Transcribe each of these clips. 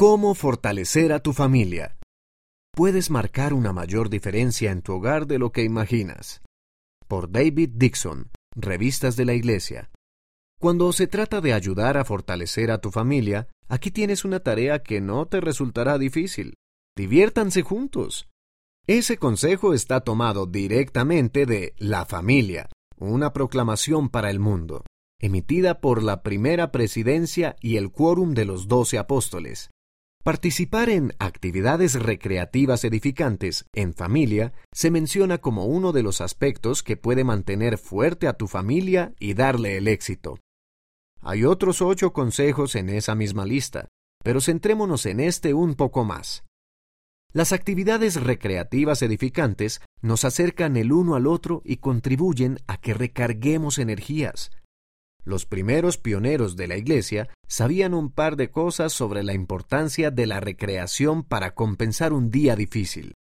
¿Cómo fortalecer a tu familia? Puedes marcar una mayor diferencia en tu hogar de lo que imaginas. Por David Dixon, Revistas de la Iglesia. Cuando se trata de ayudar a fortalecer a tu familia, aquí tienes una tarea que no te resultará difícil. Diviértanse juntos. Ese consejo está tomado directamente de La Familia, una proclamación para el mundo, emitida por la primera presidencia y el quórum de los doce apóstoles. Participar en actividades recreativas edificantes en familia se menciona como uno de los aspectos que puede mantener fuerte a tu familia y darle el éxito. Hay otros ocho consejos en esa misma lista, pero centrémonos en este un poco más. Las actividades recreativas edificantes nos acercan el uno al otro y contribuyen a que recarguemos energías, los primeros pioneros de la Iglesia sabían un par de cosas sobre la importancia de la recreación para compensar un día difícil.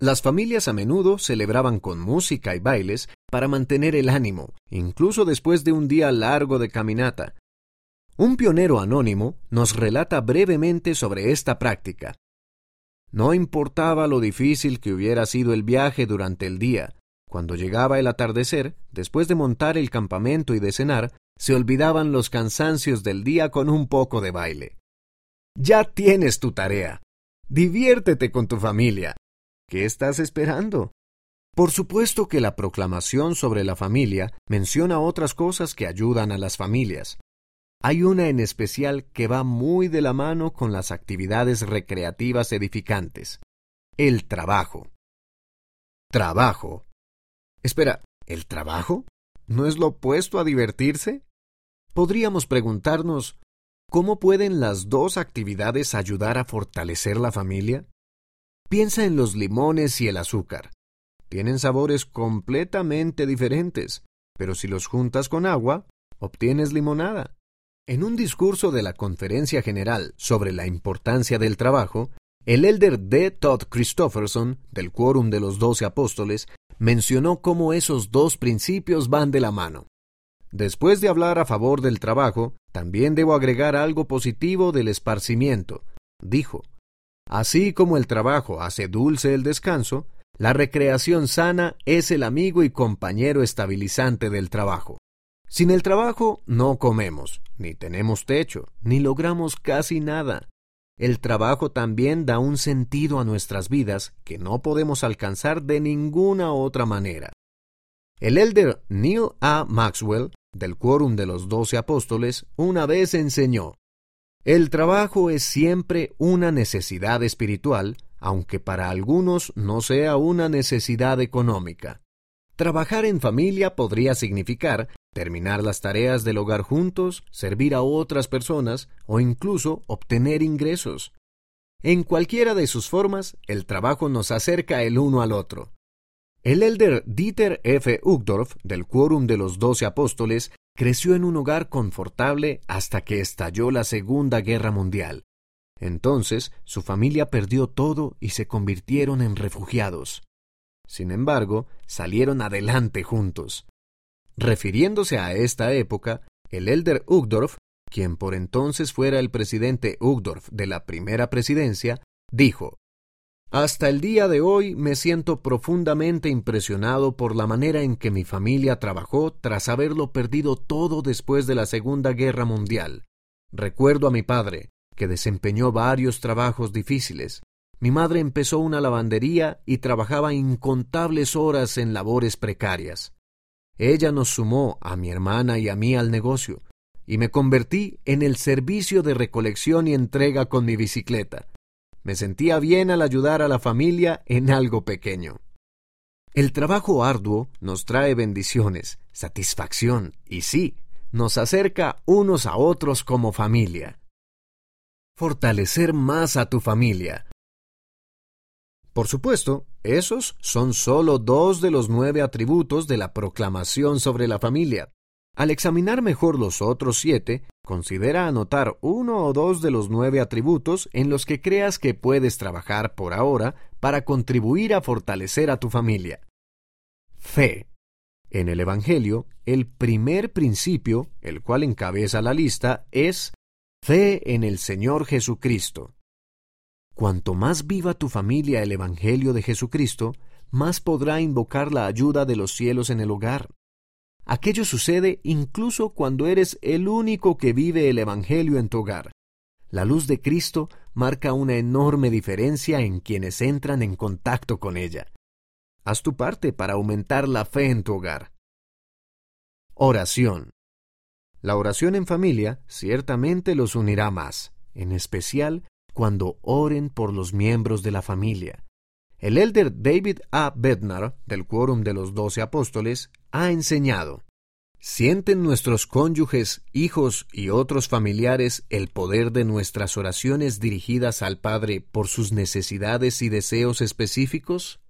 Las familias a menudo celebraban con música y bailes para mantener el ánimo, incluso después de un día largo de caminata. Un pionero anónimo nos relata brevemente sobre esta práctica. No importaba lo difícil que hubiera sido el viaje durante el día, cuando llegaba el atardecer, después de montar el campamento y de cenar, se olvidaban los cansancios del día con un poco de baile. Ya tienes tu tarea. Diviértete con tu familia. ¿Qué estás esperando? Por supuesto que la proclamación sobre la familia menciona otras cosas que ayudan a las familias. Hay una en especial que va muy de la mano con las actividades recreativas edificantes. El trabajo. Trabajo. Espera, ¿el trabajo? ¿No es lo opuesto a divertirse? podríamos preguntarnos, ¿cómo pueden las dos actividades ayudar a fortalecer la familia? Piensa en los limones y el azúcar. Tienen sabores completamente diferentes, pero si los juntas con agua, obtienes limonada. En un discurso de la Conferencia General sobre la importancia del trabajo, el elder D. Todd Christofferson, del Quórum de los Doce Apóstoles, mencionó cómo esos dos principios van de la mano. Después de hablar a favor del trabajo, también debo agregar algo positivo del esparcimiento. Dijo, Así como el trabajo hace dulce el descanso, la recreación sana es el amigo y compañero estabilizante del trabajo. Sin el trabajo no comemos, ni tenemos techo, ni logramos casi nada. El trabajo también da un sentido a nuestras vidas que no podemos alcanzar de ninguna otra manera. El elder Neil A. Maxwell del quórum de los doce apóstoles, una vez enseñó, el trabajo es siempre una necesidad espiritual, aunque para algunos no sea una necesidad económica. Trabajar en familia podría significar terminar las tareas del hogar juntos, servir a otras personas o incluso obtener ingresos. En cualquiera de sus formas, el trabajo nos acerca el uno al otro. El elder Dieter F. Uchtdorf, del Quórum de los Doce Apóstoles, creció en un hogar confortable hasta que estalló la Segunda Guerra Mundial. Entonces su familia perdió todo y se convirtieron en refugiados. Sin embargo, salieron adelante juntos. Refiriéndose a esta época, el elder Uchtdorf, quien por entonces fuera el presidente Uchtdorf de la primera presidencia, dijo hasta el día de hoy me siento profundamente impresionado por la manera en que mi familia trabajó tras haberlo perdido todo después de la Segunda Guerra Mundial. Recuerdo a mi padre, que desempeñó varios trabajos difíciles. Mi madre empezó una lavandería y trabajaba incontables horas en labores precarias. Ella nos sumó a mi hermana y a mí al negocio, y me convertí en el servicio de recolección y entrega con mi bicicleta. Me sentía bien al ayudar a la familia en algo pequeño. El trabajo arduo nos trae bendiciones, satisfacción y sí, nos acerca unos a otros como familia. Fortalecer más a tu familia. Por supuesto, esos son solo dos de los nueve atributos de la proclamación sobre la familia. Al examinar mejor los otros siete, considera anotar uno o dos de los nueve atributos en los que creas que puedes trabajar por ahora para contribuir a fortalecer a tu familia. Fe. En el Evangelio, el primer principio, el cual encabeza la lista, es fe en el Señor Jesucristo. Cuanto más viva tu familia el Evangelio de Jesucristo, más podrá invocar la ayuda de los cielos en el hogar. Aquello sucede incluso cuando eres el único que vive el Evangelio en tu hogar. La luz de Cristo marca una enorme diferencia en quienes entran en contacto con ella. Haz tu parte para aumentar la fe en tu hogar. Oración. La oración en familia ciertamente los unirá más, en especial cuando oren por los miembros de la familia. El elder David A. Bednar, del Quórum de los Doce Apóstoles, ha enseñado ¿Sienten nuestros cónyuges, hijos y otros familiares el poder de nuestras oraciones dirigidas al Padre por sus necesidades y deseos específicos?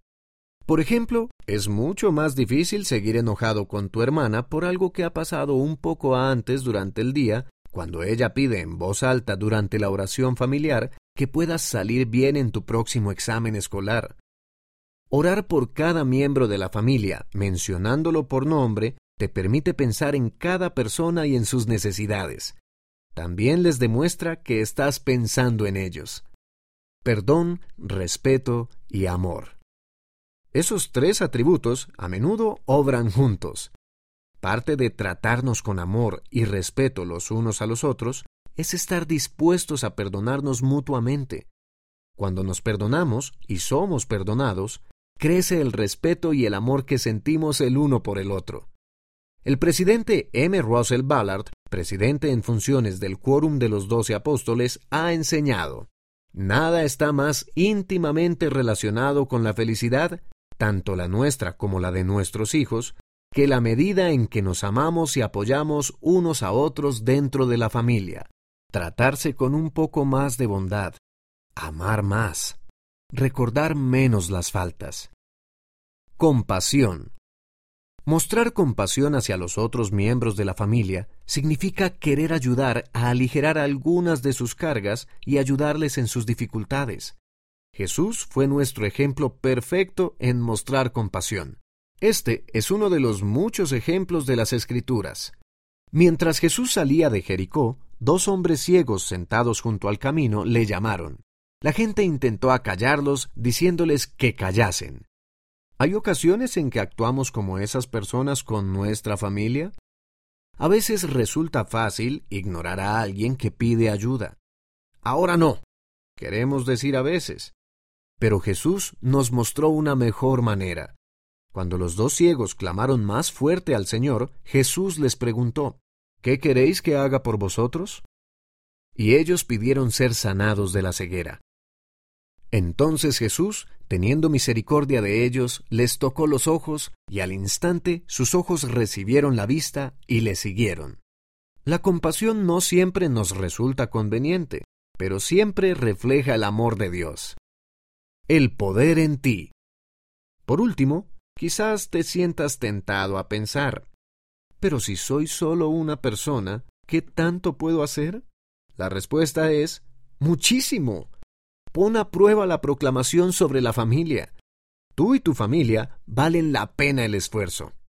Por ejemplo, es mucho más difícil seguir enojado con tu hermana por algo que ha pasado un poco antes durante el día, cuando ella pide en voz alta durante la oración familiar que puedas salir bien en tu próximo examen escolar. Orar por cada miembro de la familia, mencionándolo por nombre, te permite pensar en cada persona y en sus necesidades. También les demuestra que estás pensando en ellos. Perdón, respeto y amor. Esos tres atributos a menudo obran juntos. Parte de tratarnos con amor y respeto los unos a los otros es estar dispuestos a perdonarnos mutuamente. Cuando nos perdonamos y somos perdonados, crece el respeto y el amor que sentimos el uno por el otro. El presidente M. Russell Ballard, presidente en funciones del Quórum de los Doce Apóstoles, ha enseñado Nada está más íntimamente relacionado con la felicidad, tanto la nuestra como la de nuestros hijos, que la medida en que nos amamos y apoyamos unos a otros dentro de la familia. Tratarse con un poco más de bondad, amar más, recordar menos las faltas. Compasión. Mostrar compasión hacia los otros miembros de la familia significa querer ayudar a aligerar algunas de sus cargas y ayudarles en sus dificultades. Jesús fue nuestro ejemplo perfecto en mostrar compasión. Este es uno de los muchos ejemplos de las Escrituras. Mientras Jesús salía de Jericó, dos hombres ciegos sentados junto al camino le llamaron. La gente intentó acallarlos diciéndoles que callasen. ¿Hay ocasiones en que actuamos como esas personas con nuestra familia? A veces resulta fácil ignorar a alguien que pide ayuda. Ahora no, queremos decir a veces. Pero Jesús nos mostró una mejor manera. Cuando los dos ciegos clamaron más fuerte al Señor, Jesús les preguntó, ¿Qué queréis que haga por vosotros? Y ellos pidieron ser sanados de la ceguera. Entonces Jesús, teniendo misericordia de ellos, les tocó los ojos, y al instante sus ojos recibieron la vista y le siguieron. La compasión no siempre nos resulta conveniente, pero siempre refleja el amor de Dios. El poder en ti. Por último, quizás te sientas tentado a pensar, pero si soy solo una persona, ¿qué tanto puedo hacer? La respuesta es muchísimo. Pon a prueba la proclamación sobre la familia. Tú y tu familia valen la pena el esfuerzo.